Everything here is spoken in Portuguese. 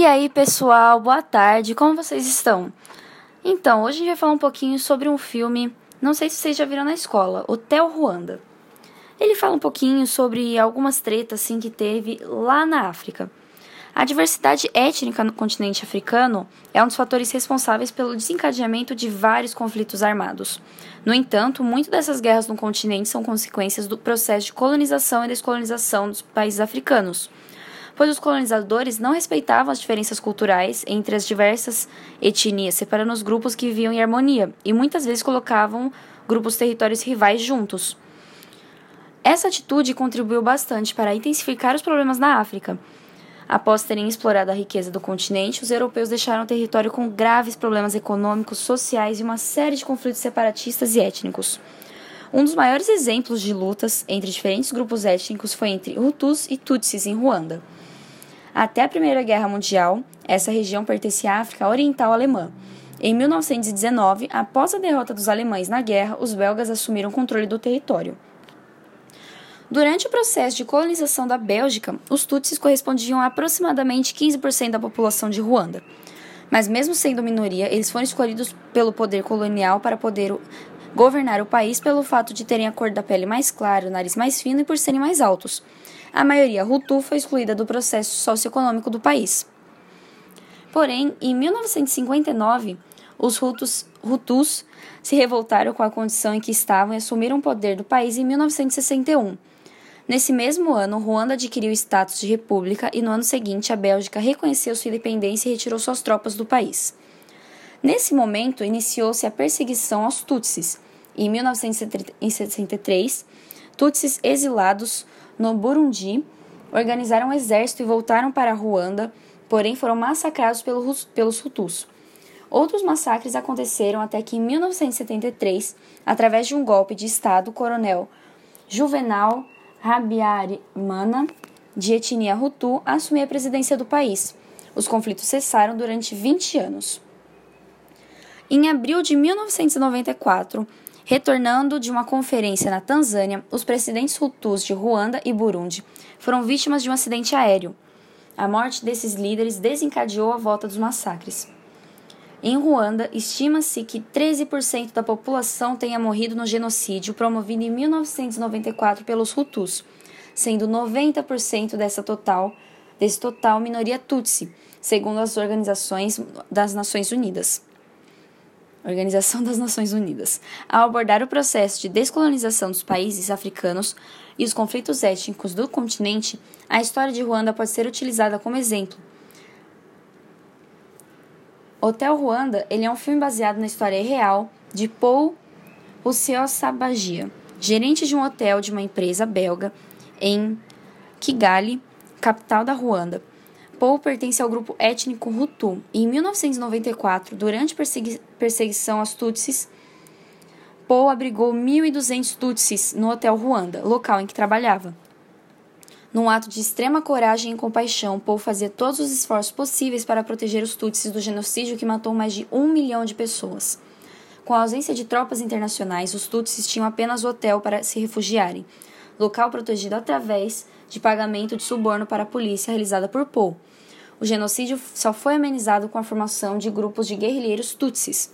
E aí, pessoal, boa tarde, como vocês estão? Então, hoje a gente vai falar um pouquinho sobre um filme, não sei se vocês já viram na escola, Hotel Ruanda. Ele fala um pouquinho sobre algumas tretas assim que teve lá na África. A diversidade étnica no continente africano é um dos fatores responsáveis pelo desencadeamento de vários conflitos armados. No entanto, muitas dessas guerras no continente são consequências do processo de colonização e descolonização dos países africanos pois os colonizadores não respeitavam as diferenças culturais entre as diversas etnias, separando os grupos que viviam em harmonia e muitas vezes colocavam grupos territórios rivais juntos. Essa atitude contribuiu bastante para intensificar os problemas na África. Após terem explorado a riqueza do continente, os europeus deixaram o território com graves problemas econômicos, sociais e uma série de conflitos separatistas e étnicos. Um dos maiores exemplos de lutas entre diferentes grupos étnicos foi entre Hutus e Tutsis em Ruanda. Até a Primeira Guerra Mundial, essa região pertencia à África Oriental Alemã. Em 1919, após a derrota dos alemães na guerra, os belgas assumiram controle do território. Durante o processo de colonização da Bélgica, os Tutsis correspondiam a aproximadamente 15% da população de Ruanda. Mas, mesmo sendo minoria, eles foram escolhidos pelo poder colonial para poder governar o país pelo fato de terem a cor da pele mais clara, o nariz mais fino e por serem mais altos a maioria Hutu foi excluída do processo socioeconômico do país. Porém, em 1959, os Hutus, Hutus se revoltaram com a condição em que estavam e assumiram o poder do país em 1961. Nesse mesmo ano, Ruanda adquiriu o status de república e no ano seguinte a Bélgica reconheceu sua independência e retirou suas tropas do país. Nesse momento, iniciou-se a perseguição aos Tutsis. Em 1963, Tutsis exilados no Burundi, organizaram um exército e voltaram para Ruanda, porém foram massacrados pelos, Hutus. Outros massacres aconteceram até que em 1973, através de um golpe de Estado, o coronel Juvenal Rabiarimana, de etnia Hutu, assumiu a presidência do país. Os conflitos cessaram durante 20 anos. Em abril de 1994, Retornando de uma conferência na Tanzânia, os presidentes Hutus de Ruanda e Burundi foram vítimas de um acidente aéreo. A morte desses líderes desencadeou a volta dos massacres. Em Ruanda, estima-se que 13% da população tenha morrido no genocídio promovido em 1994 pelos Hutus, sendo 90% dessa total, desse total minoria Tutsi, segundo as organizações das Nações Unidas. Organização das Nações Unidas, ao abordar o processo de descolonização dos países africanos e os conflitos étnicos do continente, a história de Ruanda pode ser utilizada como exemplo. Hotel Ruanda ele é um filme baseado na história real de Paul Russiosabagia, gerente de um hotel de uma empresa belga em Kigali, capital da Ruanda, Paul pertence ao grupo étnico Hutu em 1994, durante persegui perseguição aos Tutsis, Paul abrigou 1.200 Tutsis no Hotel Ruanda, local em que trabalhava. Num ato de extrema coragem e compaixão, Paul fazia todos os esforços possíveis para proteger os Tutsis do genocídio que matou mais de um milhão de pessoas. Com a ausência de tropas internacionais, os Tutsis tinham apenas o hotel para se refugiarem, local protegido através de pagamento de suborno para a polícia realizada por Paul. O genocídio só foi amenizado com a formação de grupos de guerrilheiros tutsis.